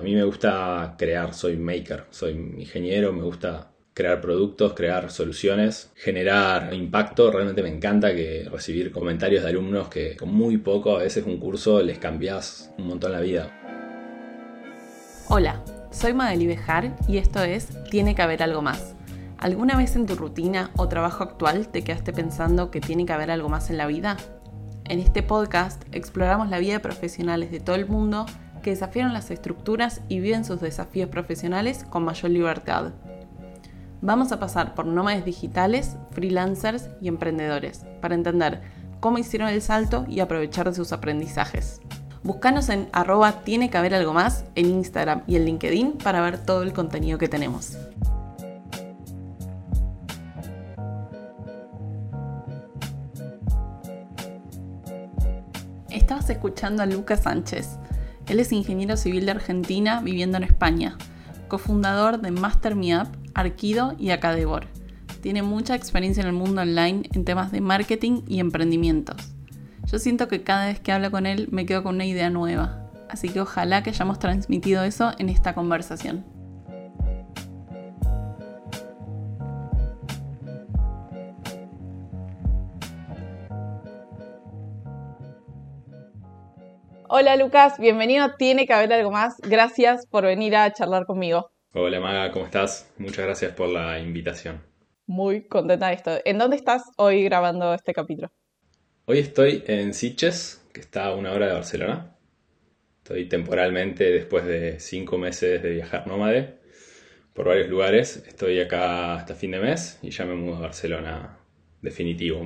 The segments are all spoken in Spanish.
A mí me gusta crear, soy maker, soy ingeniero, me gusta crear productos, crear soluciones, generar impacto. Realmente me encanta que recibir comentarios de alumnos que con muy poco, a veces un curso, les cambias un montón la vida. Hola, soy Madeli Bejar y esto es Tiene que haber algo más. ¿Alguna vez en tu rutina o trabajo actual te quedaste pensando que tiene que haber algo más en la vida? En este podcast exploramos la vida de profesionales de todo el mundo que desafiaron las estructuras y viven sus desafíos profesionales con mayor libertad. Vamos a pasar por nómades digitales, freelancers y emprendedores para entender cómo hicieron el salto y aprovechar de sus aprendizajes. Búscanos en arroba tiene que haber algo más en Instagram y en LinkedIn para ver todo el contenido que tenemos. Estabas escuchando a Lucas Sánchez, él es ingeniero civil de Argentina viviendo en España, cofundador de Master Me Arquido y Acadebor. Tiene mucha experiencia en el mundo online en temas de marketing y emprendimientos. Yo siento que cada vez que hablo con él me quedo con una idea nueva, así que ojalá que hayamos transmitido eso en esta conversación. Hola Lucas, bienvenido. Tiene que haber algo más. Gracias por venir a charlar conmigo. Hola Maga, ¿cómo estás? Muchas gracias por la invitación. Muy contenta de esto. ¿En dónde estás hoy grabando este capítulo? Hoy estoy en Sitges, que está a una hora de Barcelona. Estoy temporalmente, después de cinco meses de viajar nómade por varios lugares. Estoy acá hasta fin de mes y ya me mudo a Barcelona definitivo,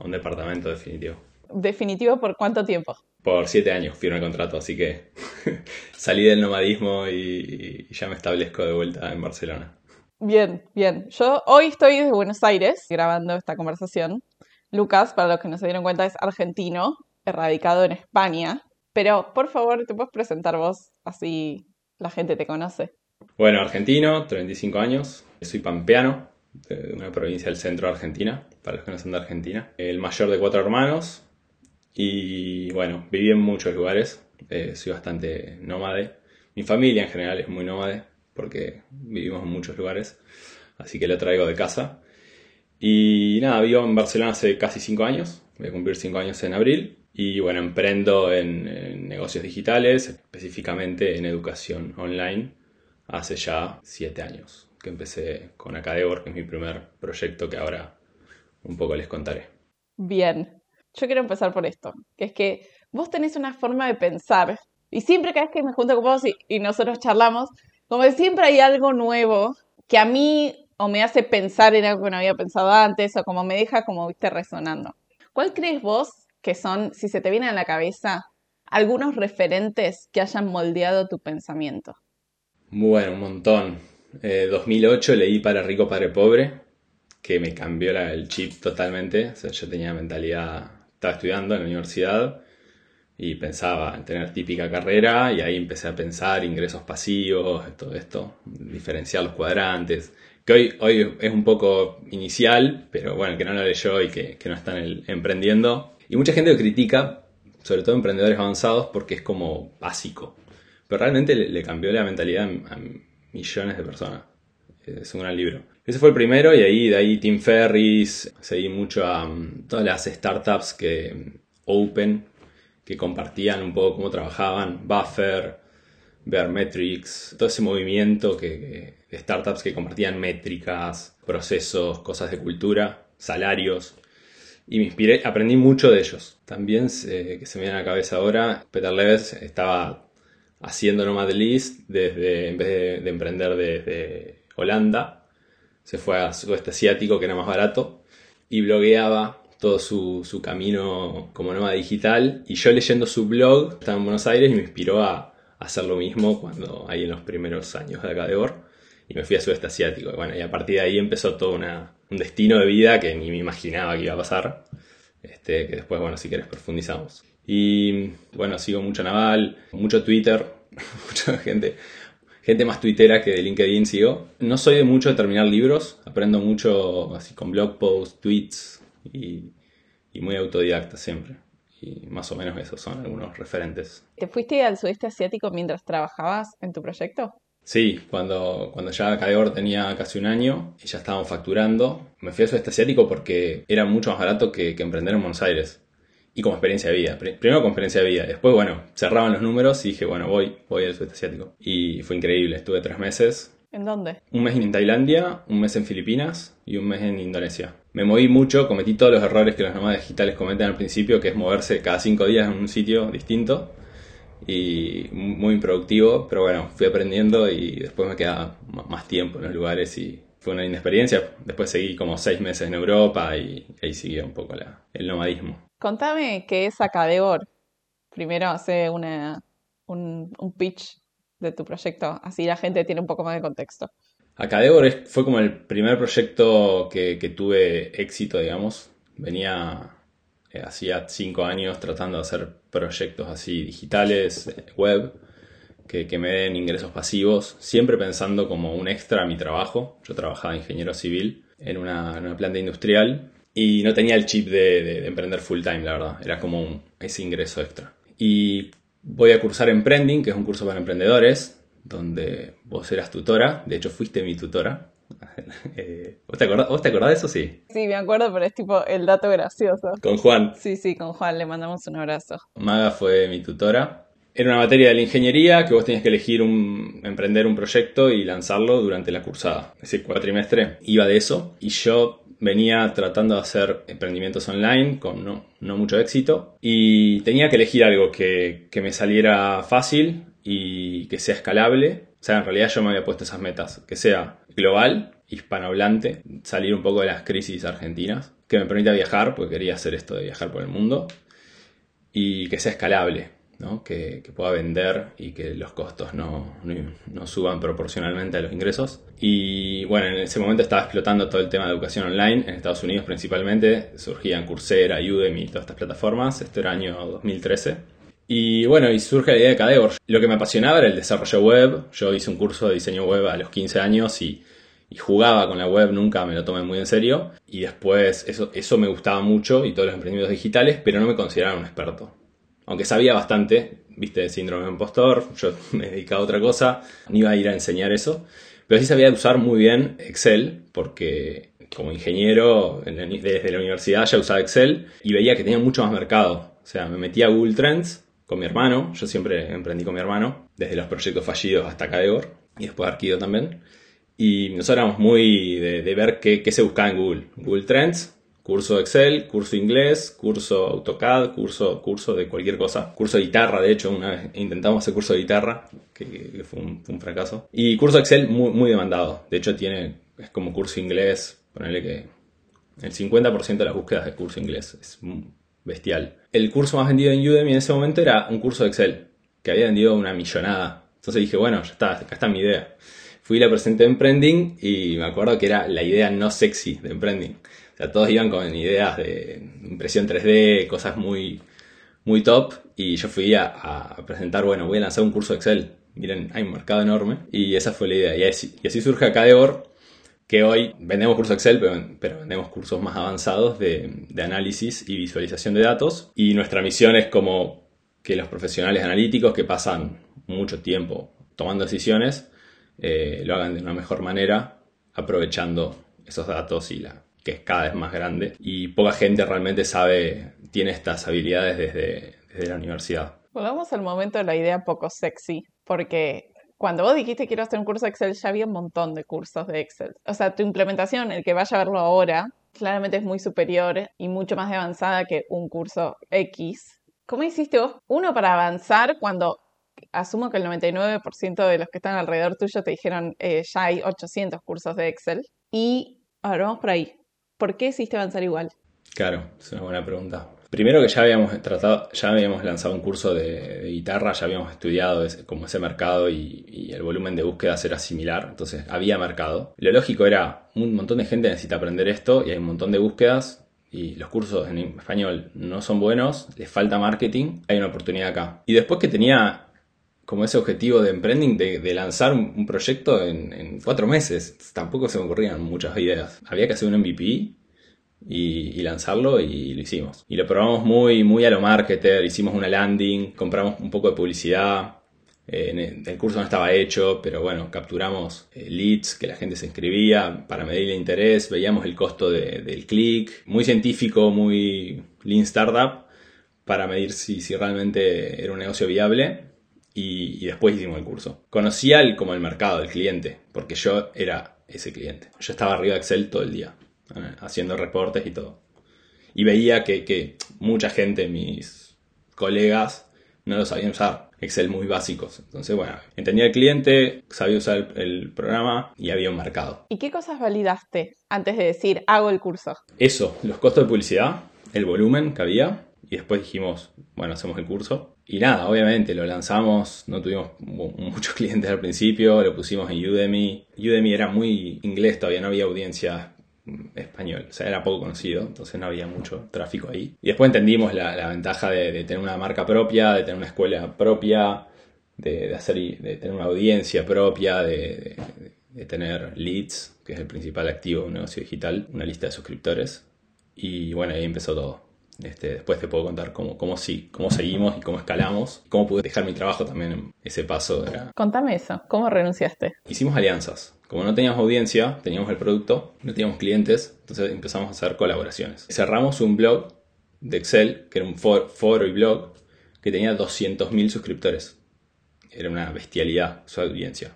a un departamento definitivo. ¿Definitivo por cuánto tiempo? Por siete años firmé el contrato, así que salí del nomadismo y, ya me establezco de vuelta en Barcelona. Bien, bien. Yo hoy estoy desde Buenos Aires grabando esta conversación. Lucas, para los que no se dieron cuenta, es argentino, radicado en España. Pero por favor, ¿te puedes presentar vos? Así la gente te conoce. Bueno, argentino, 35 años. Soy pampeano, de una provincia del centro de Argentina, para los que no son de Argentina. El mayor de cuatro hermanos, y bueno, viví en muchos lugares, eh, soy bastante nómade. Mi familia en general es muy nómade porque vivimos en muchos lugares, así que lo traigo de casa. Y nada, vivo en Barcelona hace casi cinco años, voy a cumplir cinco años en abril. Y bueno, emprendo en, negocios digitales, específicamente en educación online, hace ya siete años que empecé con Acadebor, que es mi primer proyecto que ahora un poco les contaré. Bien, yo quiero empezar por esto, que es que vos tenés una forma de pensar, y siempre cada vez que me junto con vos y, nosotros charlamos, como que siempre hay algo nuevo que a mí o me hace pensar en algo que no había pensado antes, o como me deja como, viste, resonando. ¿Cuál crees vos que son, si se te viene a la cabeza, algunos referentes que hayan moldeado tu pensamiento? Bueno, un montón. 2008 eh, leí Para Rico, Padre Pobre, que me cambió el chip totalmente. O sea, yo tenía mentalidad estaba estudiando en la universidad y pensaba en tener típica carrera y ahí empecé a pensar ingresos pasivos, todo esto, diferenciar los cuadrantes, que hoy, hoy es un poco inicial, pero bueno, que no lo leyó y que, que no están emprendiendo. Y mucha gente lo critica, sobre todo emprendedores avanzados, porque es como básico. Pero realmente le, cambió la mentalidad a millones de personas. Es un gran libro. Ese fue el primero y ahí de ahí Tim Ferris, seguí mucho a um, todas las startups que Open, que compartían un poco cómo trabajaban, Buffer, Bearmetrics, todo ese movimiento que, de startups que compartían métricas, procesos, cosas de cultura, salarios. Y me inspiré, aprendí mucho de ellos. También, que se me viene a la cabeza ahora, Peter Leves estaba haciendo Nomad List desde, en vez de emprender desde Holanda, se fue a sudeste asiático, que era más barato, y blogueaba todo su, camino como nómada digital. Y yo leyendo su blog, estaba en Buenos Aires y me inspiró a, hacer lo mismo cuando ahí en los primeros años de acá de Or. Y me fui a sudeste asiático. Y bueno, y a partir de ahí empezó todo un destino de vida que ni me imaginaba que iba a pasar. Este, que después, bueno, si quieres profundizamos. Y bueno, sigo mucho Naval, mucho Twitter, mucha gente gente más tuitera que de LinkedIn sigo. No soy de mucho de terminar libros, aprendo mucho así con blog posts, tweets y, muy autodidacta siempre. y más o menos esos son algunos referentes. ¿Te fuiste al sudeste asiático mientras trabajabas en tu proyecto? Sí, cuando, cuando ya Cadegor tenía casi un año y ya estábamos facturando, me fui al sudeste asiático porque era mucho más barato que, emprender en Buenos Aires. Y como experiencia de vida. Primero como experiencia de vida. Después, bueno, cerraban los números y dije, bueno, voy, voy al sudeste asiático. Y fue increíble. Estuve tres meses. ¿En dónde? Un mes en Tailandia, un mes en Filipinas y un mes en Indonesia. Me moví mucho, cometí todos los errores que los nómadas digitales cometen al principio, que es moverse cada cinco días en un sitio distinto y muy improductivo, pero bueno, fui aprendiendo y después me quedaba más tiempo en los lugares y fue una inexperiencia. Después seguí como seis meses en Europa y ahí siguió un poco el nomadismo. Contame qué es Acadebor. Primero hace una, un, pitch de tu proyecto, así la gente tiene un poco más de contexto. Acadebor fue como el primer proyecto que, que tuve éxito, digamos. Venía eh, hacía cinco años tratando de hacer proyectos así digitales, eh, web, que, me den ingresos pasivos, siempre pensando como un extra a mi trabajo. Yo trabajaba ingeniero civil en una, planta industrial y no tenía el chip de, emprender full time, la verdad. Era como ese ingreso extra. Y voy a cursar Emprending, que es un curso para emprendedores, donde vos eras tutora. De hecho, fuiste mi tutora. Eh, ¿vos, te acordás, de eso? Sí. Sí, me acuerdo, pero es tipo el dato gracioso. Con Juan. Sí, sí, con Juan, le mandamos un abrazo. Maga fue mi tutora. Era una materia de la ingeniería que vos tenías que elegir un, emprender un proyecto y lanzarlo durante la cursada. Ese cuatrimestre iba de eso y yo venía tratando de hacer emprendimientos online con no, mucho éxito y tenía que elegir algo que, que me saliera fácil y que sea escalable. O sea, en realidad yo me había puesto esas metas, que sea global, hispanohablante, salir un poco de las crisis argentinas, que me permita viajar, porque quería hacer esto de viajar por el mundo, y que sea escalable, ¿no? que, pueda vender y que los costos no, suban proporcionalmente a los ingresos. Y bueno, en ese momento estaba explotando todo el tema de educación online, en Estados Unidos principalmente, surgían Coursera, Udemy y todas estas plataformas, este era año 2013. Y bueno, y surge la idea de Cadebor. Lo que me apasionaba era el desarrollo web. Yo hice un curso de diseño web a los 15 años y, jugaba con la web, nunca me lo tomé muy en serio. Y después eso, eso me gustaba mucho y todos los emprendimientos digitales, pero no me consideraba un experto. Aunque sabía bastante, viste, de síndrome de impostor, yo me dedicaba a otra cosa, no iba a ir a enseñar eso. Pero sí sabía usar muy bien Excel, porque como ingeniero desde la universidad ya usaba Excel y veía que tenía mucho más mercado. O sea, me metía a Google Trends con mi hermano. Yo siempre emprendí con mi hermano, desde los proyectos fallidos hasta Cadegor y después Arquido también. Y nosotros éramos muy de, ver qué, se buscaba en Google. Google Trends, curso de Excel, curso inglés, curso AutoCAD, curso, curso de cualquier cosa. Curso de guitarra, de hecho, una vez intentamos hacer curso de guitarra, que, fue, un, fracaso. Y curso de Excel muy, muy demandado. De hecho, tiene, es como curso inglés, ponerle que el 50% de las búsquedas de curso inglés. Es bestial. El curso más vendido en Udemy en ese momento era un curso de Excel, que había vendido una millonada. Entonces dije, bueno, ya está, acá está mi idea. Fui y la presenté en Emprending y me acuerdo que era la idea no sexy de Emprending. Todos iban con ideas de impresión 3D, cosas muy, muy top. Y yo fui a, presentar, bueno, voy a lanzar un curso de Excel. Miren, hay un mercado enorme. Y esa fue la idea. Y así, y así surge Acadebor que hoy vendemos cursos Excel, pero, vendemos cursos más avanzados de, análisis y visualización de datos. Y nuestra misión es como que los profesionales analíticos que pasan mucho tiempo tomando decisiones, eh, lo hagan de una mejor manera, aprovechando esos datos y la que es cada vez más grande. Y poca gente realmente sabe, tiene estas habilidades desde, desde la universidad. Volvamos al momento de la idea poco sexy, porque cuando vos dijiste quiero hacer un curso de Excel, ya había un montón de cursos de Excel. O sea, tu implementación, el que vaya a verlo ahora, claramente es muy superior y mucho más avanzada que un curso X. ¿Cómo hiciste vos? Uno, para avanzar cuando asumo que el 99% de los que están alrededor tuyo te dijeron eh, ya hay 800 cursos de Excel. Y, ahora vamos por ahí. ¿Por qué hiciste avanzar igual? Claro, es una buena pregunta. Primero que ya habíamos tratado, ya habíamos lanzado un curso de, guitarra, ya habíamos estudiado ese, como ese mercado y, el volumen de búsquedas era similar, entonces había mercado. Lo lógico era, un montón de gente necesita aprender esto y hay un montón de búsquedas y los cursos en español no son buenos, les falta marketing, hay una oportunidad acá. Y después que tenía como ese objetivo de emprending de, lanzar un, proyecto en, cuatro meses, tampoco se me ocurrían muchas ideas. Había que hacer un MVP y, lanzarlo y lo hicimos. Y lo probamos muy, muy a lo marketer, hicimos una landing, compramos un poco de publicidad. Eh, el curso no estaba hecho, pero bueno, capturamos eh, leads que la gente se inscribía para medir el interés, veíamos el costo del clic, muy científico, muy lean startup, para medir si realmente era un negocio viable. Y, después hicimos el curso. Conocía el, como el mercado, el cliente, porque yo era ese cliente. Yo estaba arriba de Excel todo el día. Eh, haciendo reportes y todo. Y veía que, mucha gente, mis colegas, no lo sabían usar. Excel muy básicos. Entonces, bueno, entendía el cliente, sabía usar el, programa y había un mercado. ¿Y qué cosas validaste antes de decir hago el curso? Eso, los costos de publicidad, el volumen que había y después dijimos, bueno, hacemos el curso. Y nada, obviamente lo lanzamos, no tuvimos muchos clientes al principio, lo pusimos en Udemy. Udemy era muy inglés, todavía no había audiencia español, o sea, era poco conocido, entonces no había mucho tráfico ahí. Y después entendimos la, ventaja de, tener una marca propia, de tener una escuela propia, de, hacer, de tener una audiencia propia, de, tener leads, que es el principal activo de un negocio digital, una lista de suscriptores. Y bueno, ahí empezó todo. Este, después te puedo contar cómo, cómo, sí, cómo seguimos y cómo escalamos. Cómo pude dejar mi trabajo también en ese paso. Contame eso, ¿cómo renunciaste? Hicimos alianzas. Como no teníamos audiencia, teníamos el producto, no teníamos clientes, entonces empezamos a hacer colaboraciones. Cerramos un blog de Excel, que era un foro y blog, que tenía 200.000 suscriptores. Era una bestialidad su audiencia.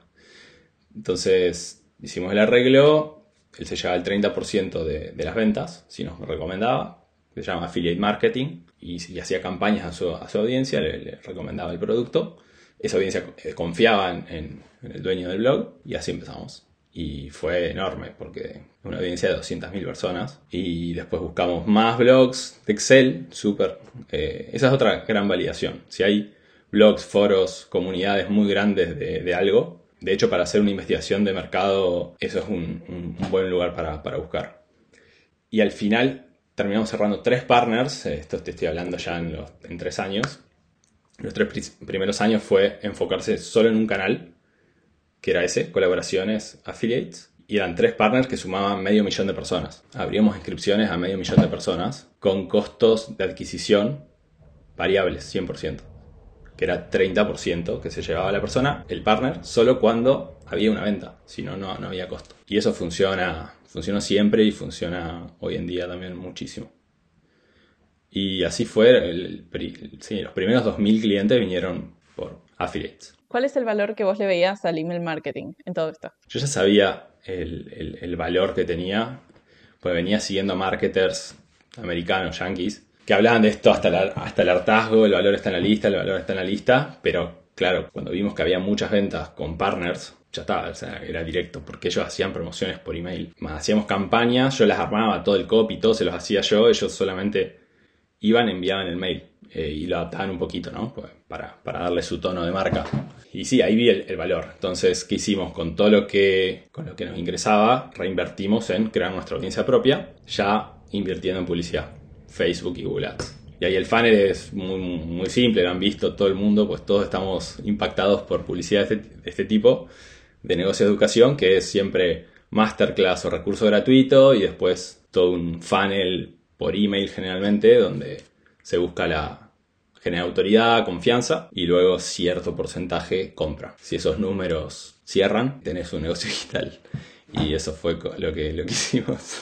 Entonces hicimos el arreglo, él se llevaba el 30% de, de las ventas, si nos recomendaba, se llama Affiliate Marketing, y, hacía campañas a su, audiencia, le, recomendaba el producto. Esa audiencia eh, confiaba en, el dueño del blog y así empezamos. Y fue enorme porque una audiencia de 200.000 personas. Y después buscamos más blogs de Excel, súper. Eh, esa es otra gran validación. Si hay blogs, foros, comunidades muy grandes de, algo, de hecho para hacer una investigación de mercado, eso es un, buen lugar para, para buscar. Y al final terminamos cerrando tres partners, esto te estoy hablando ya en, tres años. Los tres primeros años fue enfocarse solo en un canal, que era ese, colaboraciones, affiliates, y eran tres partners que sumaban medio millón de personas. Abríamos inscripciones a medio millón de personas con costos de adquisición variables, 100%, que era 30% que se llevaba la persona, el partner, solo cuando había una venta, si no, no había costo. Y eso funciona Funcionó siempre y funciona hoy en día también muchísimo. Y así fue, los primeros 2.000 clientes vinieron por affiliates. ¿Cuál es el valor que vos le veías al email marketing en todo esto? Yo ya sabía el, valor que tenía, pues venía siguiendo marketers americanos, yankees, que hablaban de esto hasta, hasta el hartazgo, el valor está en la lista, el valor está en la lista, pero claro, cuando vimos que había muchas ventas con partners, ya estaba, o sea, era directo, porque ellos hacían promociones por email. Más hacíamos campañas, yo las armaba, todo el copy, todo se los hacía yo, ellos solamente iban, enviaban el mail eh, y lo adaptaban un poquito, ¿no? Pues para, darle su tono de marca. Y sí, ahí vi el, valor. Entonces, ¿qué hicimos? Con todo lo que, con lo que nos ingresaba, reinvertimos en crear nuestra audiencia propia, ya invirtiendo en publicidad, Facebook y Google Ads. Y ahí el funnel es muy, muy simple, lo han visto todo el mundo, pues todos estamos impactados por publicidad de este, de este tipo de negocio de educación, que es siempre masterclass o recurso gratuito y después todo un funnel por email generalmente donde se busca la genera autoridad, confianza y luego cierto porcentaje compra. Si esos números cierran, tenés un negocio digital. Y eso fue lo que, lo que hicimos.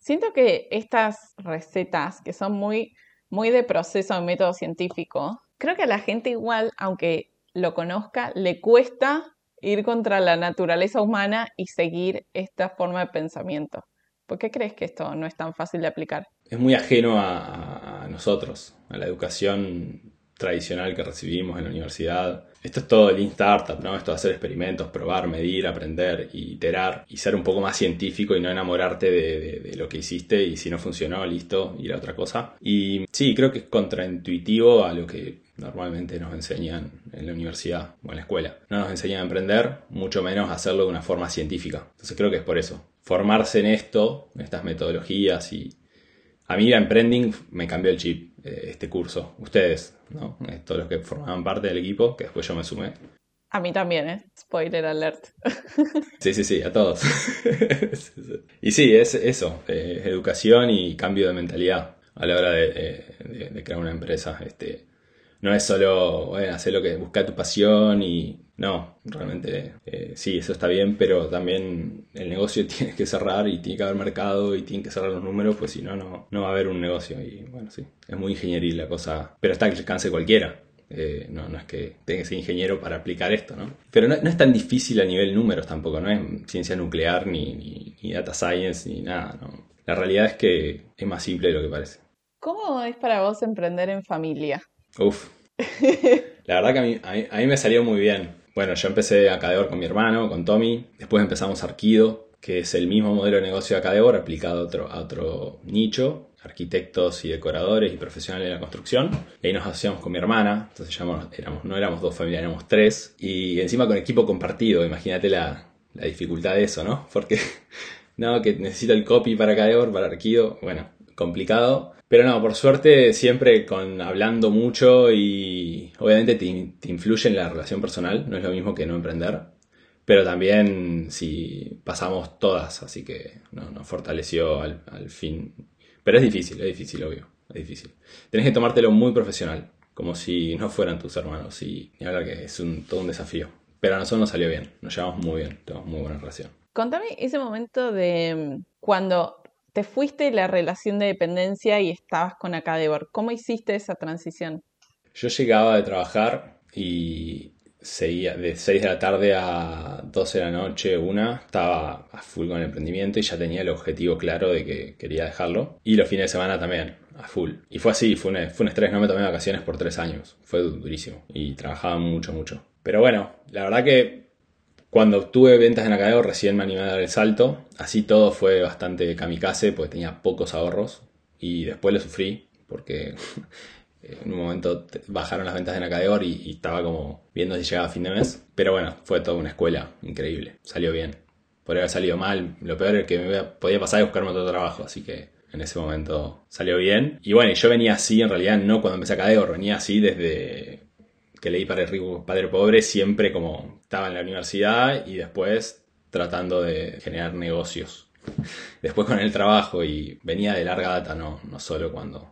Siento que estas recetas que son muy, muy de proceso, de método científico, creo que a la gente igual, aunque lo conozca, le cuesta ir contra la naturaleza humana y seguir esta forma de pensamiento. ¿Por qué crees que esto no es tan fácil de aplicar? Es muy ajeno a, nosotros, a la educación tradicional que recibimos en la universidad. Esto es todo el Lean Startup, ¿no? Esto de hacer experimentos, probar, medir, aprender, iterar y ser un poco más científico y no enamorarte de, de, lo que hiciste y si no funcionó, listo, ir a otra cosa. Y sí, creo que es contraintuitivo a lo que normalmente nos enseñan en la universidad o en la escuela. No nos enseñan a emprender, mucho menos a hacerlo de una forma científica. Entonces creo que es por eso. Formarse en esto, en estas metodologías y... A mí la emprending me cambió el chip, este curso. Ustedes, ¿no? Todos los que formaban parte del equipo, que después yo me sumé. A mí también, ¿eh? Spoiler alert. Sí, sí, sí, a todos. y sí, es eso, eh, educación y cambio de mentalidad a la hora de, crear una empresa. Este, no es solo bueno, hacer lo que busca tu pasión y no, realmente eh, sí, eso está bien, pero también el negocio tiene que cerrar y tiene que haber mercado y tiene que cerrar los números, pues si no, no va a haber un negocio. Y bueno, sí, es muy ingenieril la cosa, pero está que alcance cualquiera. Eh, no, no es que tenga que ser ingeniero para aplicar esto, ¿no? Pero no, es tan difícil a nivel números tampoco, no es ciencia nuclear ni, ni, data science ni nada, ¿no? La realidad es que es más simple de lo que parece. ¿Cómo es para vos emprender en familia? Uf. La verdad que a mí, a mí, me salió muy bien. Bueno, yo empecé Acadeor con mi hermano, con Tommy. Después empezamos Arquido, que es el mismo modelo de negocio de Acadeor aplicado a otro, a otro nicho arquitectos y decoradores y profesionales de la construcción. Y ahí nos hacíamos con mi hermana, entonces ya éramos, no éramos dos familias, éramos tres. Y encima con equipo compartido, imagínate la, dificultad de eso, ¿no? Porque, no, que necesito el copy para Cadeor, para Arquido, bueno, complicado. Pero no, por suerte siempre con hablando mucho y obviamente te, influye en la relación personal, no es lo mismo que no emprender. Pero también si pasamos todas, así que no, nos fortaleció al, al fin pero es difícil, es difícil, obvio. Es difícil. Tenés que tomártelo muy profesional, como si no fueran tus hermanos. Y, y hablar que es un, todo un desafío. Pero a nosotros nos salió bien, nos llevamos muy bien, tenemos muy buena relación. Contame ese momento de mm, cuando te fuiste la relación de dependencia y estabas con Acadebor. ¿Cómo hiciste esa transición? Yo llegaba de trabajar y seguía de 6 de la tarde a 12 de la noche, una, estaba a full con el emprendimiento y ya tenía el objetivo claro de que quería dejarlo. Y los fines de semana también, a full. Y fue así, fue un, fue un estrés, no me tomé vacaciones por tres años, fue durísimo y trabajaba mucho, mucho. Pero bueno, la verdad que cuando obtuve ventas en Acadeo recién me animé a dar el salto, así todo fue bastante kamikaze porque tenía pocos ahorros y después lo sufrí porque en un momento bajaron las ventas de Nacadeor y, y, estaba como viendo si llegaba a fin de mes. Pero bueno, fue toda una escuela increíble. Salió bien. Podría haber salido mal. Lo peor es que me podía pasar y buscarme otro trabajo. Así que en ese momento salió bien. Y bueno, yo venía así, en realidad no cuando empecé Acadeor, venía así desde que leí Padre Rico, Padre Pobre, siempre como estaba en la universidad y después tratando de generar negocios. Después con el trabajo y venía de larga data, no, no solo cuando,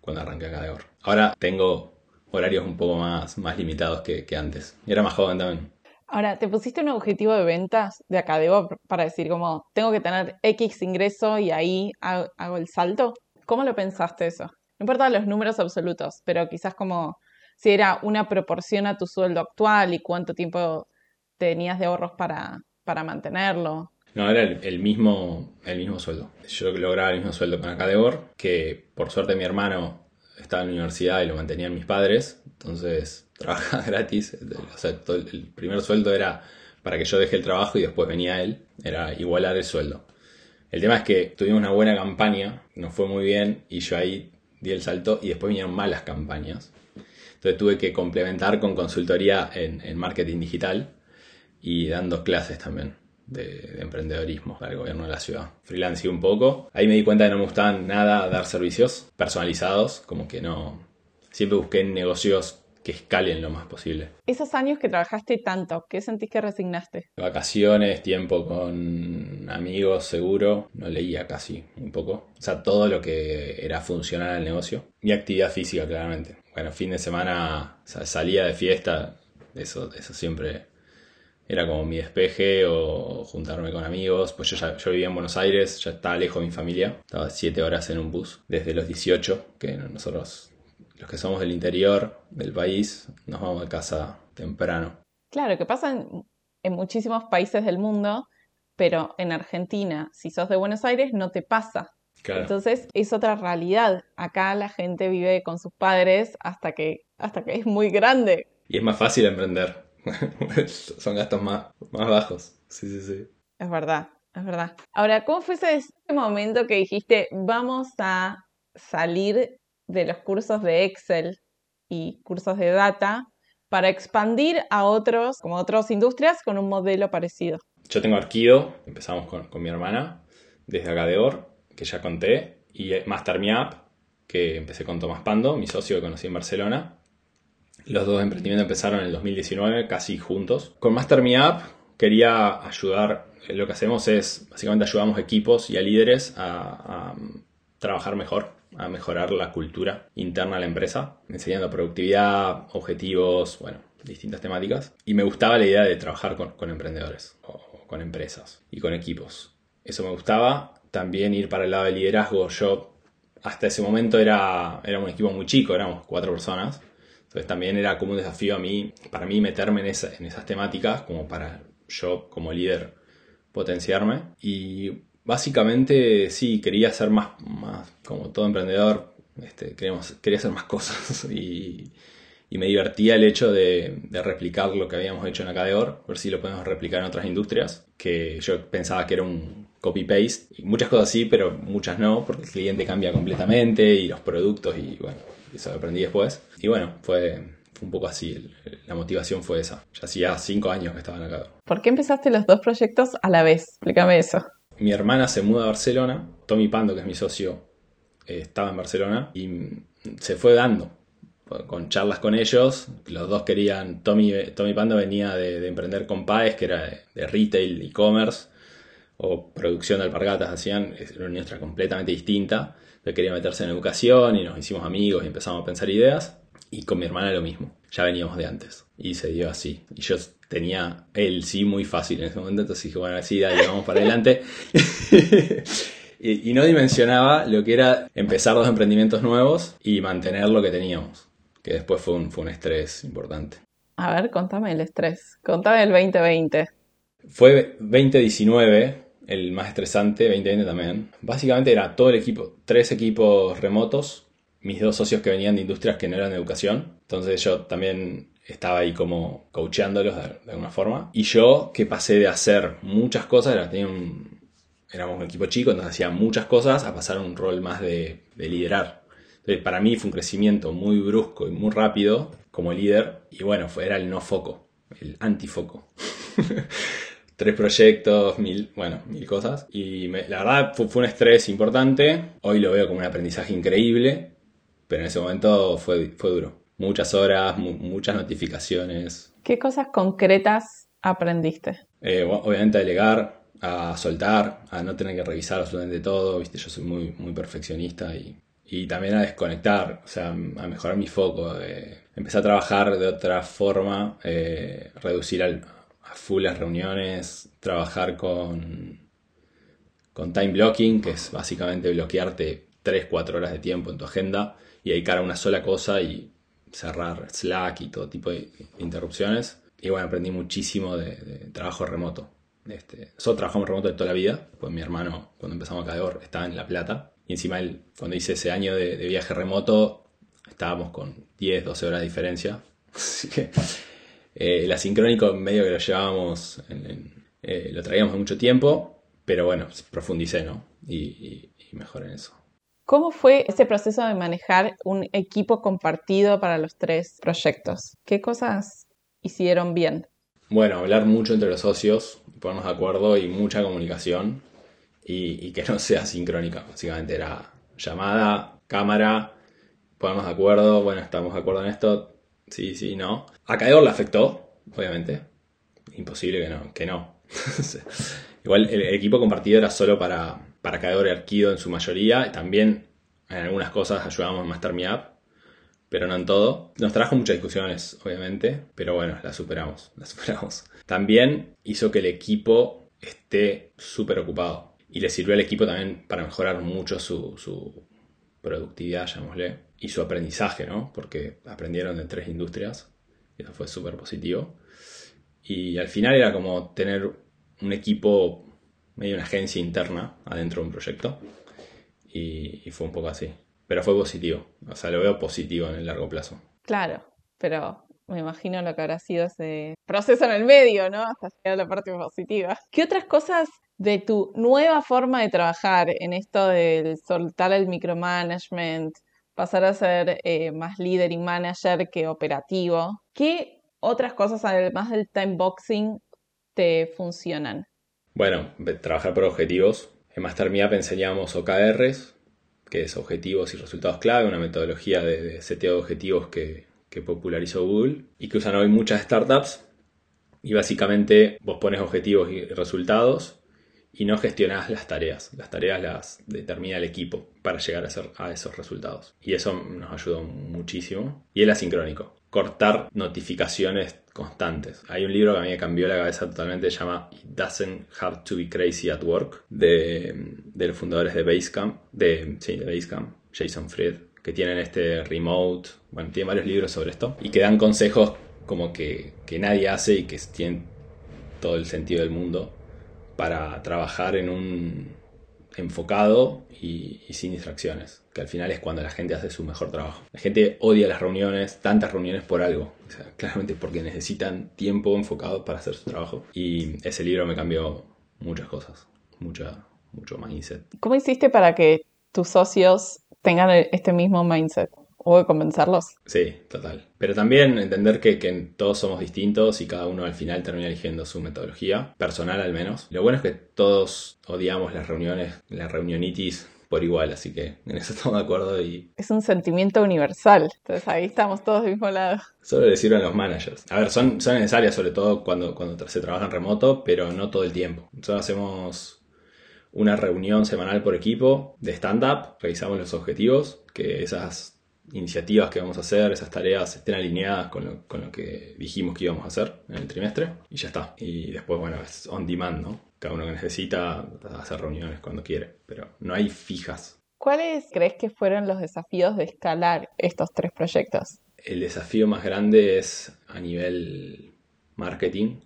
cuando arranqué Acadeor. Ahora tengo horarios un poco más, más limitados que, antes. Y era más joven también. Ahora, ¿te pusiste un objetivo de ventas de Acadeo para decir como, tengo que tener X ingreso y ahí hago, el salto? ¿Cómo lo pensaste eso? No importa los números absolutos, pero quizás como si era una proporción a tu sueldo actual y cuánto tiempo tenías de ahorros para, para mantenerlo. No, era el, mismo, el mismo sueldo. Yo lograba el mismo sueldo con Acadebor, que por suerte mi hermano estaba en la universidad y lo mantenían mis padres, entonces trabajaba gratis. O sea, el primer sueldo era para que yo deje el trabajo y después venía él, era igualar el sueldo. El tema es que tuvimos una buena campaña, nos fue muy bien y yo ahí di el salto y después vinieron malas campañas. Entonces tuve que complementar con consultoría en, en marketing digital y dando clases también de, emprendedorismo para el gobierno de la ciudad. Freelancé un poco. Ahí me di cuenta que no me gustaban nada dar servicios personalizados, como que no. Siempre busqué negocios que escalen lo más posible. Esos años que trabajaste tanto, ¿qué sentís que resignaste? Vacaciones, tiempo con amigos, seguro. No leía casi un poco. O sea, todo lo que era funcional al negocio. Y actividad física, claramente. Bueno, fin de semana salía de fiesta. Eso, eso siempre era como mi despeje o juntarme con amigos. Pues yo ya yo vivía en Buenos Aires, ya estaba lejos de mi familia. Estaba siete horas en un bus desde los 18, que nosotros, los que somos del interior del país, nos vamos de casa temprano. Claro, que pasa en, muchísimos países del mundo, pero en Argentina, si sos de Buenos Aires, no te pasa. Entonces es otra realidad. Acá la gente vive con sus padres hasta que, hasta que es muy grande. Y es más fácil emprender. Son gastos más, más bajos. Sí, sí, sí. Es verdad, es verdad. Ahora, ¿cómo fue ese momento que dijiste, vamos a salir de los cursos de Excel y cursos de data para expandir a otros, como otras industrias, con un modelo parecido? Yo tengo Arquido, empezamos con, mi hermana, desde Agadeor, que ya conté, y Master Me Up, que empecé con Tomás Pando, mi socio que conocí en Barcelona, Los dos emprendimientos empezaron en el 2019, casi juntos. Con Master Me Up quería ayudar, lo que hacemos es, básicamente ayudamos equipos y a líderes a, trabajar mejor, a mejorar la cultura interna de la empresa, enseñando productividad, objetivos, bueno, distintas temáticas. Y me gustaba la idea de trabajar con, emprendedores, con empresas y con equipos. Eso me gustaba. También ir para el lado de liderazgo. Yo hasta ese momento era, era un equipo muy chico, éramos cuatro personas. Entonces también era como un desafío a mí, para mí meterme en, en esas temáticas, como para yo como líder potenciarme. Y básicamente sí, quería ser más, más como todo emprendedor, este, queríamos, quería hacer más cosas y, y me divertía el hecho de, replicar lo que habíamos hecho en Acadeor, ver si lo podemos replicar en otras industrias, que yo pensaba que era un copy-paste, y muchas cosas sí, pero muchas no, porque el cliente cambia completamente y los productos, y bueno, eso lo aprendí después. Y bueno, fue, un poco así, la motivación fue esa. Ya hacía cinco años que estaba en Acadeor. ¿Por qué empezaste los dos proyectos a la vez? Explícame eso. Mi hermana se muda a Barcelona, Tommy Pando, que es mi socio, eh, estaba en Barcelona, y se fue dando con charlas con ellos, los dos querían, Tommy, Tommy Pando venía de, emprender con Paes, que era de, retail, e-commerce, o producción de alpargatas, hacían, era una industria completamente distinta, yo quería meterse en educación y nos hicimos amigos y empezamos a pensar ideas, y con mi hermana lo mismo, ya veníamos de antes, y se dio así, y yo tenía el sí muy fácil en ese momento, entonces dije, bueno, así, dale, vamos para adelante. y, y no dimensionaba lo que era empezar dos emprendimientos nuevos y mantener lo que teníamos que después fue un, fue un estrés importante. A ver, contame el estrés, contame el 2020. Fue 2019 el más estresante, 2020 también. Básicamente era todo el equipo, tres equipos remotos, mis dos socios que venían de industrias que no eran de educación. Entonces yo también estaba ahí como coacheándolos de, alguna forma. Y yo que pasé de hacer muchas cosas, era, un, éramos un equipo chico, entonces hacía muchas cosas, a pasar a un rol más de, de liderar para mí fue un crecimiento muy brusco y muy rápido como líder. Y bueno, fue, era el no foco, el antifoco. Tres proyectos, mil, bueno, mil cosas. Y la verdad fue, un estrés importante. Hoy lo veo como un aprendizaje increíble. Pero en ese momento fue, fue duro. Muchas horas, muchas notificaciones. ¿Qué cosas concretas aprendiste? Eh, obviamente a delegar, a soltar, a no tener que revisar absolutamente todo. Viste, yo soy muy, muy perfeccionista y y también a desconectar, o sea, a mejorar mi foco, empezar a trabajar de otra forma, eh, reducir al, full las reuniones, trabajar con, con time blocking, que es básicamente bloquearte 3-4 horas de tiempo en tu agenda y dedicar a una sola cosa y cerrar Slack y todo tipo de interrupciones. Y bueno, aprendí muchísimo de, trabajo remoto. Este, nosotros trabajamos remoto de toda la vida, pues mi hermano cuando empezamos a caer estaba en La Plata y encima, él, cuando hice ese año de, viaje remoto, estábamos con 10, 12 horas de diferencia. Así que eh, el asincrónico medio que lo llevábamos, eh, lo traíamos de mucho tiempo, pero bueno, profundicé, ¿no? Y, y, mejoré en eso. ¿Cómo fue ese proceso de manejar un equipo compartido para los tres proyectos? ¿Qué cosas hicieron bien? Bueno, hablar mucho entre los socios, ponernos de acuerdo y mucha comunicación y, que no sea sincrónica. Básicamente era llamada, cámara, ponemos de acuerdo, bueno, estamos de acuerdo en esto, sí, sí, no. A Caedor le afectó, obviamente. Imposible que no. Que no. Igual el, equipo compartido era solo para, para Caedor y Arquido en su mayoría. También en algunas cosas ayudábamos a Master Me Up, pero no en todo. Nos trajo muchas discusiones, obviamente, pero bueno, las superamos, las superamos. También hizo que el equipo esté súper ocupado y le sirvió al equipo también para mejorar mucho su, productividad, llamémosle, y su aprendizaje, ¿no? Porque aprendieron de tres industrias, y eso fue súper positivo. Y al final era como tener un equipo, medio una agencia interna adentro de un proyecto, y, fue un poco así. Pero fue positivo, o sea, lo veo positivo en el largo plazo. Claro, pero me imagino lo que habrá sido ese proceso en el medio, ¿no? Hasta llegar a la parte positiva. ¿Qué otras cosas de tu nueva forma de trabajar en esto de soltar el micromanagement, pasar a ser eh, más líder y manager que operativo. ¿Qué otras cosas además del time boxing te funcionan? Bueno, trabajar por objetivos. En Master enseñamos OKRs, que es objetivos y resultados clave, una metodología de, seteo de objetivos que, que popularizó Google y que usan hoy muchas startups. Y básicamente vos pones objetivos y resultados y no gestionás las tareas. Las tareas las determina el equipo para llegar a, a esos resultados. Y eso nos ayudó muchísimo. Y el asincrónico. Cortar notificaciones constantes. Hay un libro que a mí me cambió la cabeza totalmente, se llama It Doesn't Have to Be Crazy at Work, de, los fundadores de Basecamp, de, sí, de Basecamp, Jason Fried, que tienen este remote, bueno, tienen varios libros sobre esto, y que dan consejos como que, que nadie hace y que tienen todo el sentido del mundo para trabajar en un enfocado y, sin distracciones, que al final es cuando la gente hace su mejor trabajo. La gente odia las reuniones, tantas reuniones por algo, claramente porque necesitan tiempo enfocado para hacer su trabajo. Y ese libro me cambió muchas cosas, mucha, mucho mindset. ¿Cómo hiciste para que tus socios tengan este mismo mindset? De convencerlos. Sí, total. Pero también entender que, todos somos distintos y cada uno al final termina eligiendo su metodología, personal al menos. Lo bueno es que todos odiamos las reuniones, la reunionitis por igual, así que en eso estamos de acuerdo y... Es un sentimiento universal, entonces ahí estamos todos del mismo lado. Solo le sirven los managers. A ver, son, son necesarias sobre todo cuando, cuando se trabaja en remoto, pero no todo el tiempo. Nosotros hacemos una reunión semanal por equipo de stand-up, revisamos los objetivos, que esas iniciativas que vamos a hacer, esas tareas estén alineadas con lo, que dijimos que íbamos a hacer en el trimestre y ya está. Y después, bueno, es on demand, ¿no? Cada uno que necesita hacer reuniones cuando quiere, pero no hay fijas. ¿Cuáles crees que fueron los desafíos de escalar estos tres proyectos? El desafío más grande es a nivel marketing,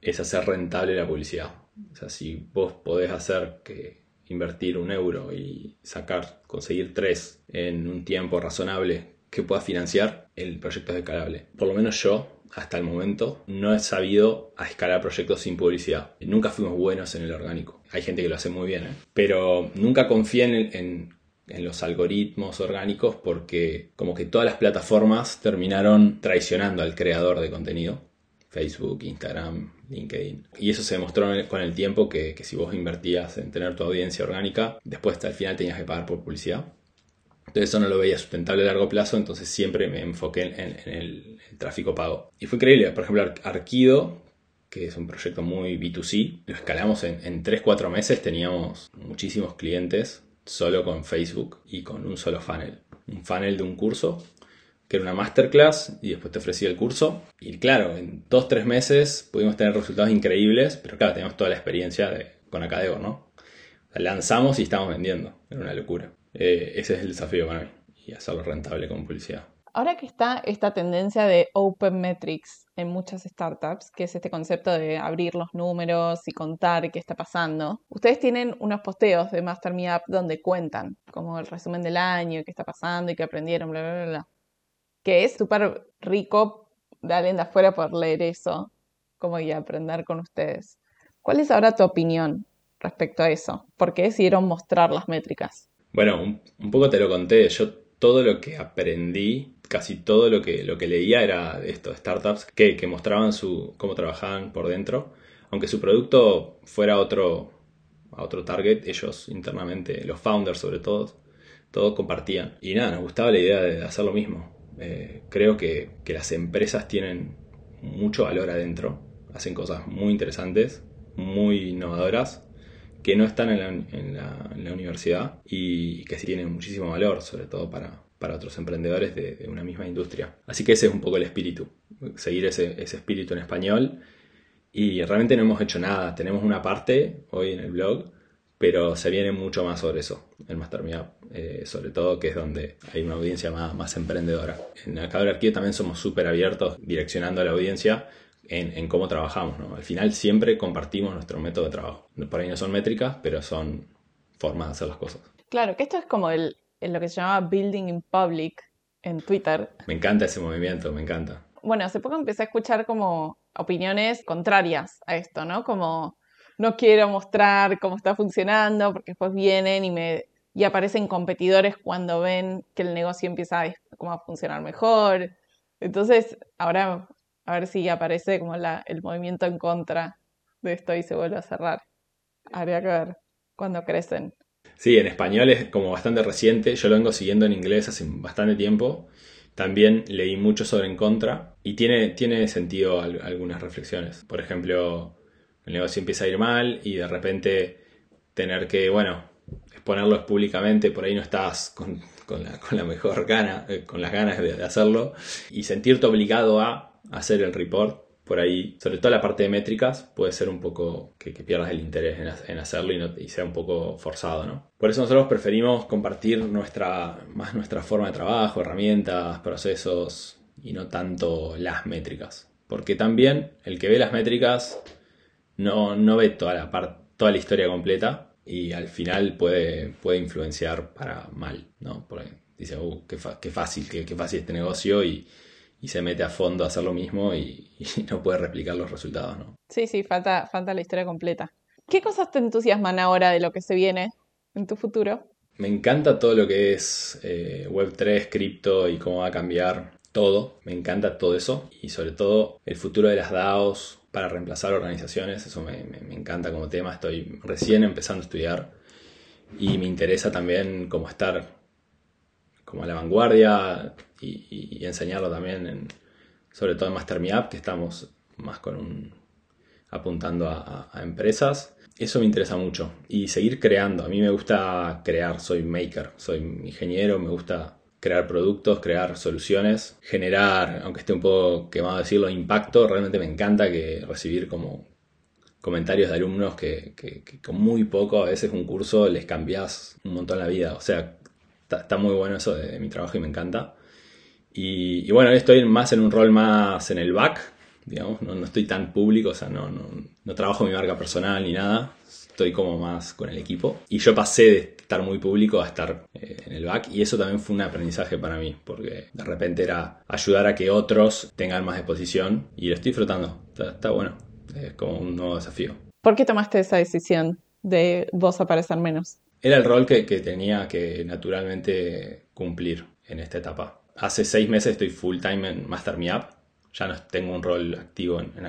es hacer rentable la publicidad. O sea, si vos podés hacer que invertir un euro y sacar, conseguir tres en un tiempo razonable que pueda financiar, el proyecto es escalable. Por lo menos yo, hasta el momento, no he sabido a escalar proyectos sin publicidad. Nunca fuimos buenos en el orgánico. Hay gente que lo hace muy bien, ¿eh? pero nunca confié en, en los algoritmos orgánicos porque como que todas las plataformas terminaron traicionando al creador de contenido. Facebook, Instagram, LinkedIn. Y eso se demostró con el tiempo que, si vos invertías en tener tu audiencia orgánica, después hasta el final tenías que pagar por publicidad. Entonces eso no lo veía sustentable a largo plazo, entonces siempre me enfoqué en, el, tráfico pago. Y fue increíble, por ejemplo, Arquido, que es un proyecto muy B2C, lo escalamos en, en 3-4 meses, teníamos muchísimos clientes solo con Facebook y con un solo funnel. Un funnel de un curso que era una masterclass y después te ofrecía el curso. Y claro, en dos, tres meses pudimos tener resultados increíbles, pero claro, teníamos toda la experiencia de, con Acadego, ¿no? lanzamos y estamos vendiendo, era una locura. Eh, ese es el desafío para mí, y hacerlo rentable con publicidad. Ahora que está esta tendencia de Open Metrics en muchas startups, que es este concepto de abrir los números y contar qué está pasando, ustedes tienen unos posteos de Master Me Up donde cuentan como el resumen del año, qué está pasando y qué aprendieron, bla, bla, bla que es súper rico de alguien de afuera por leer eso, como y aprender con ustedes. ¿Cuál es ahora tu opinión respecto a eso? ¿Por qué decidieron mostrar las métricas? Bueno, un, poco te lo conté. Yo todo lo que aprendí, casi todo lo que, lo que leía era esto, startups que, que mostraban su, cómo trabajaban por dentro. Aunque su producto fuera otro, a otro target, ellos internamente, los founders sobre todo, todos compartían. Y nada, nos gustaba la idea de hacer lo mismo. Eh, creo que, las empresas tienen mucho valor adentro, hacen cosas muy interesantes, muy innovadoras, que no están en la, universidad y que sí tienen muchísimo valor, sobre todo para, otros emprendedores de, una misma industria. Así que ese es un poco el espíritu, seguir ese, ese espíritu en español. Y realmente no hemos hecho nada, tenemos una parte hoy en el blog pero se viene mucho más sobre eso, el Master Me eh, sobre todo que es donde hay una audiencia más, emprendedora. En Acador Arquío también somos súper abiertos direccionando a la audiencia en, cómo trabajamos. Al final siempre compartimos nuestro método de trabajo. Por ahí no son métricas, pero son formas de hacer las cosas. Claro, que esto es como el, lo que se llama Building in Public en Twitter. Me encanta ese movimiento, me encanta. Bueno, hace poco empecé a escuchar como opiniones contrarias a esto, ¿no? Como no quiero mostrar cómo está funcionando porque después vienen y me y aparecen competidores cuando ven que el negocio empieza a, como a funcionar mejor. Entonces, ahora a ver si aparece como la, el movimiento en contra de esto y se vuelve a cerrar. Habría que ver cuando crecen. Sí, en español es como bastante reciente. Yo lo vengo siguiendo en inglés hace bastante tiempo También leí mucho sobre en contra y tiene, tiene sentido algunas reflexiones. Por ejemplo, el negocio empieza a ir mal y de repente tener que, bueno, exponerlo públicamente, por ahí no estás con, la, mejor gana, eh, con las ganas de, hacerlo y sentirte obligado a hacer el report por ahí, sobre todo la parte de métricas, puede ser un poco que, pierdas el interés en, hacerlo y, sea un poco forzado, ¿no? Por eso nosotros preferimos compartir nuestra, más nuestra forma de trabajo, herramientas, procesos y no tanto las métricas. Porque también el que ve las métricas no, no ve toda la, parte, toda la historia completa y al final puede, puede influenciar para mal, ¿no? Porque dice, uh, qué, fácil, qué, qué fácil este negocio y y se mete a fondo a hacer lo mismo y, no puede replicar los resultados, ¿no? Sí, sí, falta, falta la historia completa. ¿Qué cosas te entusiasman ahora de lo que se viene en tu futuro? Me encanta todo lo que es eh, Web3, cripto y cómo va a cambiar todo. Me encanta todo eso y sobre todo el futuro de las DAOs para reemplazar organizaciones. Eso me, encanta como tema. Estoy recién empezando a estudiar y me interesa también cómo estar como a la vanguardia y, enseñarlo también, sobre todo en Master Me que estamos más con un, apuntando a, empresas. Eso me interesa mucho. Y seguir creando. A mí me gusta crear, soy maker, soy ingeniero, me gusta crear productos, crear soluciones, generar, aunque esté un poco quemado decirlo, impacto. Realmente me encanta que recibir como comentarios de alumnos que, que, que, con muy poco, a veces un curso, les cambias un montón la vida. O sea, está, muy bueno eso de, mi trabajo y me encanta. Y, bueno, estoy más en un rol más en el back, digamos, no, estoy tan público, o sea, no, no, trabajo mi marca personal ni nada, estoy como más con el equipo. Y yo pasé de estar muy público a estar eh, en el back y eso también fue un aprendizaje para mí, porque de repente era ayudar a que otros tengan más exposición y lo estoy disfrutando, está, está bueno, es como un nuevo desafío. ¿Por qué tomaste esa decisión de vos aparecer menos? Era el rol que, tenía que naturalmente cumplir en esta etapa. Hace seis meses estoy full time en Master Me Up. Ya no tengo un rol activo en, en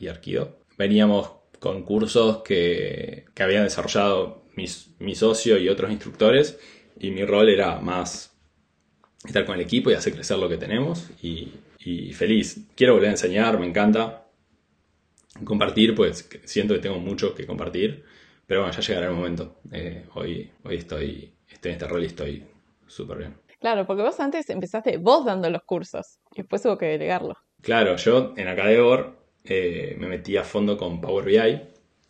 y Arquido. Veníamos con cursos que, que habían desarrollado mis, mi socio y otros instructores. Y mi rol era más estar con el equipo y hacer crecer lo que tenemos. Y, y feliz. Quiero volver a enseñar, me encanta. Compartir, pues siento que tengo mucho que compartir pero bueno, ya llegará el momento. Eh, hoy, hoy estoy, estoy en este rol y estoy súper bien. Claro, porque vos antes empezaste vos dando los cursos y después hubo que delegarlo. Claro, yo en Acadevor eh, me metí a fondo con Power BI,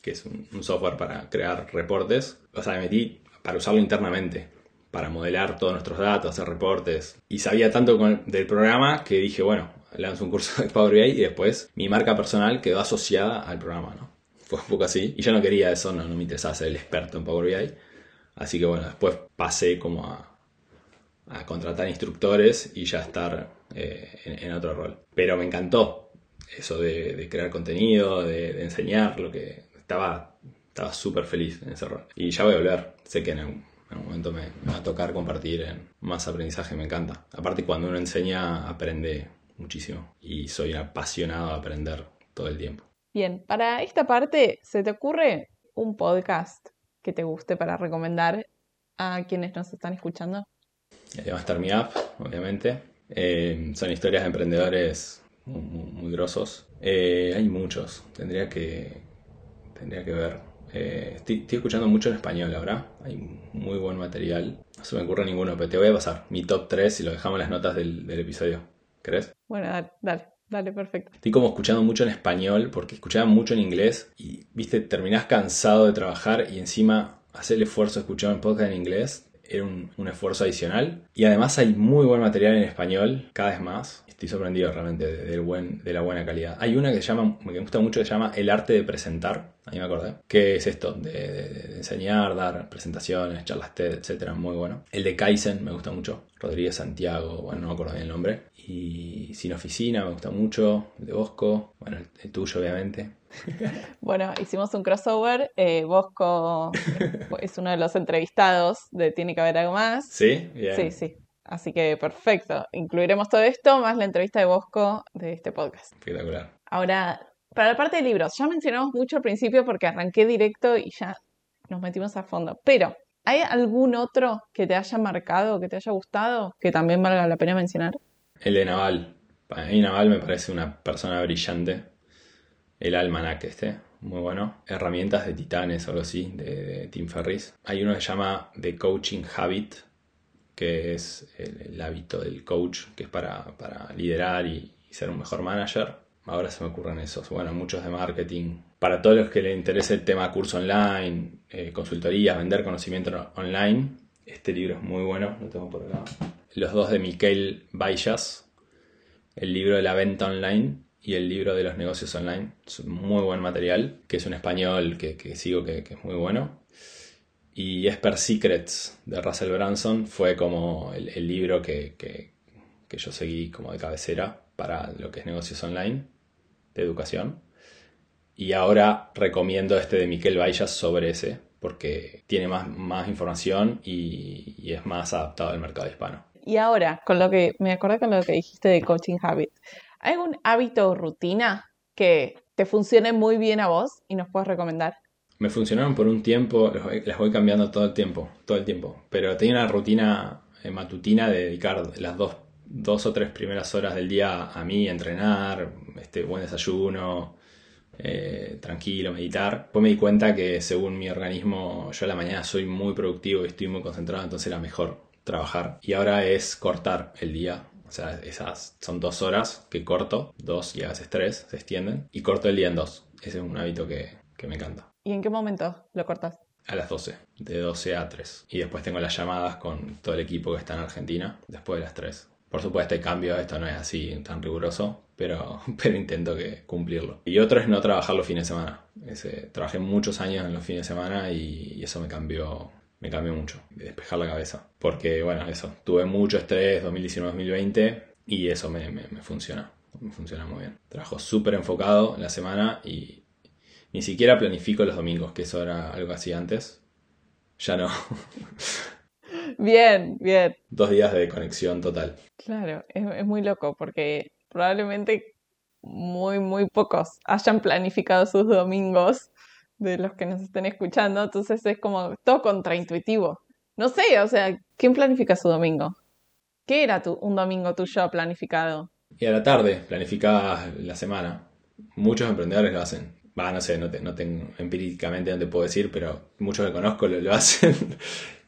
que es un, software para crear reportes. O sea, me metí para usarlo internamente, para modelar todos nuestros datos, hacer reportes. Y sabía tanto del programa que dije, bueno, lanzo un curso de Power BI y después mi marca personal quedó asociada al programa, ¿no? fue un poco así. Y yo no quería eso, no, no me interesaba ser el experto en Power BI. Así que bueno, después pasé como a, contratar instructores y ya estar eh, en, otro rol. Pero me encantó eso de, crear contenido, de, enseñar, lo que estaba estaba súper feliz en ese rol. Y ya voy a volver. Sé que en algún, momento me, va a tocar compartir en más aprendizaje, me encanta. Aparte cuando uno enseña aprende muchísimo y soy apasionado a aprender todo el tiempo. Bien, para esta parte, ¿se te ocurre un podcast que te guste para recomendar a quienes nos están escuchando? El Master Me Up, obviamente. Eh, son historias de emprendedores muy, grosos. Eh, hay muchos, tendría que, tendría que ver. Eh, estoy, escuchando mucho en español ahora, hay muy buen material. No se me ocurre ninguno, pero te voy a pasar mi top 3 y lo dejamos en las notas del, del episodio. ¿Crees? Bueno, dale. Dale, perfecto. Estoy como escuchando mucho en español porque escuchaba mucho en inglés y, viste, terminás cansado de trabajar y encima hacer el esfuerzo de escuchar un podcast en inglés era un, esfuerzo adicional. Y además hay muy buen material en español, cada vez más. Estoy sorprendido realmente de, buen, de la buena calidad. Hay una que se llama, que me gusta mucho, que se llama El arte de presentar. Ahí me acordé. ¿Qué es esto? De, enseñar, dar presentaciones, charlas TED, etcétera. Muy bueno. El de Kaizen me gusta mucho. Rodríguez Santiago, bueno, no me acuerdo bien el nombre. Y Sin Oficina me gusta mucho. El de Bosco. Bueno, el, tuyo, obviamente. bueno, hicimos un crossover. Eh, Bosco es uno de los entrevistados de Tiene que haber algo más. Sí, Sí, sí. Así que perfecto. Incluiremos todo esto más la entrevista de Bosco de este podcast. Espectacular. Ahora, para la parte de libros, ya mencionamos mucho al principio porque arranqué directo y ya nos metimos a fondo. Pero, ¿hay algún otro que te haya marcado, que te haya gustado, que también valga la pena mencionar? El de Naval. Para mí Naval me parece una persona brillante. El almanac este, muy bueno. Herramientas de titanes o algo así, de, Tim Ferris. Hay uno que se llama The Coaching Habit, que es el, hábito del coach, que es para, liderar y, ser un mejor manager. Ahora se me ocurren esos. Bueno, muchos de marketing. Para todos los que les interese el tema curso online, eh, consultorías, vender conocimiento online, este libro es muy bueno, lo tengo por acá. Los dos de Miquel Baillas, el libro de la venta online y el libro de los negocios online. Es muy buen material, que es un español que, sigo que, es muy bueno. Y Esper Secrets de Russell Branson fue como el, libro que, que, yo seguí como de cabecera para lo que es negocios online de educación. Y ahora recomiendo este de Miquel Baillas sobre ese, porque tiene más, más información y, es más adaptado al mercado hispano. Y ahora, con lo que me acordé con lo que dijiste de Coaching Habit, ¿hay algún hábito o rutina que te funcione muy bien a vos y nos puedes recomendar? Me funcionaron por un tiempo, las voy cambiando todo el tiempo, todo el tiempo. Pero tenía una rutina eh, matutina de dedicar las dos, dos o tres primeras horas del día a mí, entrenar, este, buen desayuno, eh, tranquilo, meditar. Después me di cuenta que según mi organismo, yo a la mañana soy muy productivo y estoy muy concentrado, entonces era mejor trabajar. Y ahora es cortar el día. O sea, esas son dos horas que corto, dos y a veces tres, se extienden, y corto el día en dos. Ese es un hábito que, que me encanta. ¿Y en qué momento lo cortas? A las 12, de 12 a 3. Y después tengo las llamadas con todo el equipo que está en Argentina, después de las 3. Por supuesto hay cambio, esto no es así tan riguroso, pero, pero intento que cumplirlo. Y otro es no trabajar los fines de semana. Ese, trabajé muchos años en los fines de semana y, eso me cambió, me cambió mucho, despejar la cabeza. Porque, bueno, eso, tuve mucho estrés 2019-2020 y eso me, me, me, funciona, me funciona muy bien. Trabajo súper enfocado en la semana y ni siquiera planifico los domingos, que eso era algo así antes. Ya no. Bien, bien. Dos días de conexión total. Claro, es, muy loco porque probablemente muy, muy pocos hayan planificado sus domingos de los que nos estén escuchando, entonces es como todo contraintuitivo. No sé, o sea, ¿quién planifica su domingo? ¿Qué era tu, un domingo tuyo planificado? Y a la tarde, planificaba la semana. Muchos emprendedores lo hacen. Va, no sé, no, te, no tengo empíricamente no te puedo decir, pero muchos que conozco lo, lo hacen.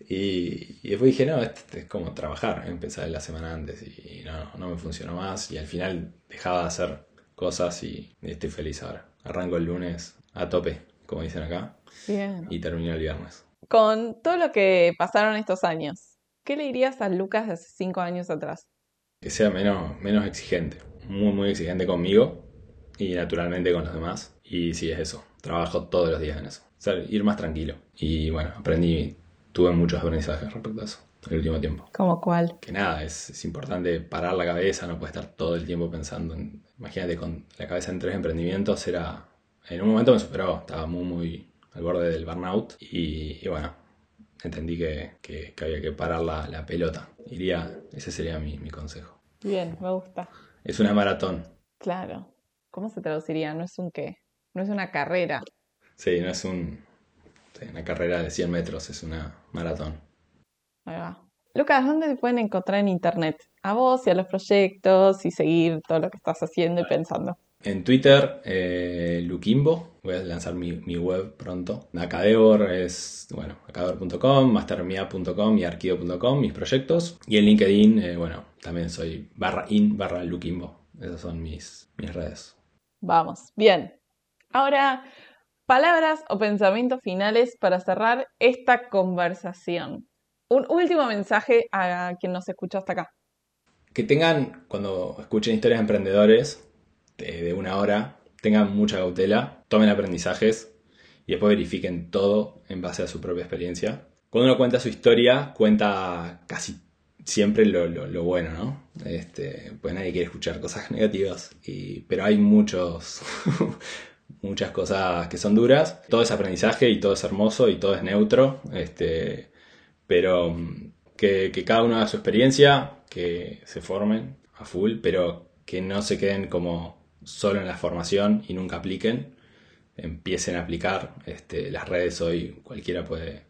Y, después dije, no, esto es como trabajar, empezar la semana antes y no, no me funcionó más y al final dejaba de hacer cosas y estoy feliz ahora. Arranco el lunes a tope, como dicen acá, Bien. y termino el viernes. Con todo lo que pasaron estos años, ¿qué le dirías a Lucas de hace cinco años atrás? Que sea menos, menos exigente, muy, muy exigente conmigo y naturalmente con los demás. Y sí, es eso, trabajo todos los días en eso. O sea, ir más tranquilo. Y bueno, aprendí tuve muchos aprendizajes respecto a eso el último tiempo. ¿Cómo cuál? Que nada, es, importante parar la cabeza, no puede estar todo el tiempo pensando en... Imagínate, con la cabeza en tres emprendimientos era... En un momento me superó, estaba muy, muy al borde del burnout y, bueno, entendí que, que, había que parar la, la, pelota. Iría, ese sería mi, mi consejo. Bien, me gusta. Es una maratón. Claro. ¿Cómo se traduciría? No es un qué, no es una carrera. Sí, no es un, una carrera de 100 metros, es una maratón. Ahí va. Lucas, ¿dónde te pueden encontrar en internet? A vos y a los proyectos y seguir todo lo que estás haciendo y pensando. En Twitter, eh, Lukimbo, voy a lanzar mi, web pronto. Acadevor es, bueno, acadevor.com, mastermia.com y arquivo.com, mis proyectos. Y en LinkedIn, eh, bueno, también soy barra in barra Lukimbo. Esas son mis, mis redes. Vamos, bien. Ahora palabras o pensamientos finales para cerrar esta conversación. Un último mensaje a quien nos escuchó hasta acá. Que tengan, cuando escuchen historias de emprendedores de, una hora, tengan mucha cautela, tomen aprendizajes y después verifiquen todo en base a su propia experiencia. Cuando uno cuenta su historia, cuenta casi siempre lo, bueno, ¿no? Este, pues nadie quiere escuchar cosas negativas, pero hay muchos, muchas cosas que son duras. Todo es aprendizaje y todo es hermoso y todo es neutro. Este, pero mm, que, cada uno haga su experiencia, que se formen a full, pero que no se queden como solo en la formación y nunca apliquen. Empiecen a aplicar. Este, las redes hoy cualquiera puede,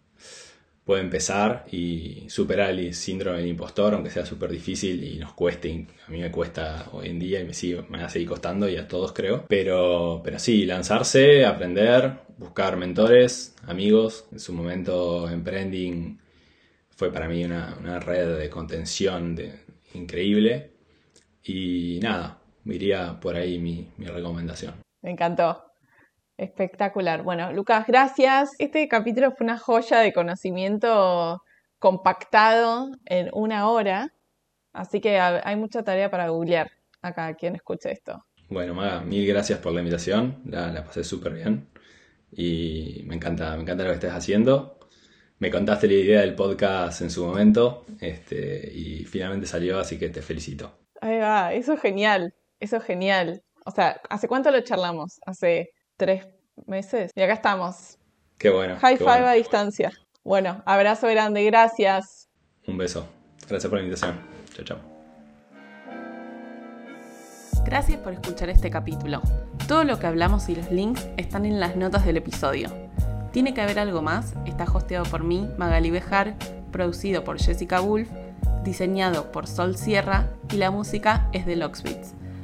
puede empezar y superar el síndrome del impostor, aunque sea súper difícil y nos cueste, a mí me cuesta hoy en día y me, sigue, me va a seguir costando y a todos creo. Pero, pero sí, lanzarse, aprender, buscar mentores, amigos. En su momento Emprending fue para mí una, una red de contención de, increíble. Y nada, iría por ahí mi, mi recomendación. Me encantó. Espectacular. Bueno, Lucas, gracias. Este capítulo fue una joya de conocimiento compactado en una hora, así que hay mucha tarea para googlear acá quien escuche esto. Bueno, Maga, mil gracias por la invitación, la, la pasé súper bien y me encanta, me encanta lo que estés haciendo. Me contaste la idea del podcast en su momento este, y finalmente salió, así que te felicito. Ahí va, eso es genial, eso es genial. O sea, ¿hace cuánto lo charlamos? Hace tres meses. Y acá estamos. Qué bueno. High five a distancia. Bueno, abrazo grande, gracias. Un beso. Gracias por la invitación. Chao, chao. Gracias por escuchar este capítulo. Todo lo que hablamos y los links están en las notas del episodio. Tiene que haber algo más. Está hosteado por mí, Magali Bejar, producido por Jessica Wolf, diseñado por Sol Sierra y la música es de Locksbeats.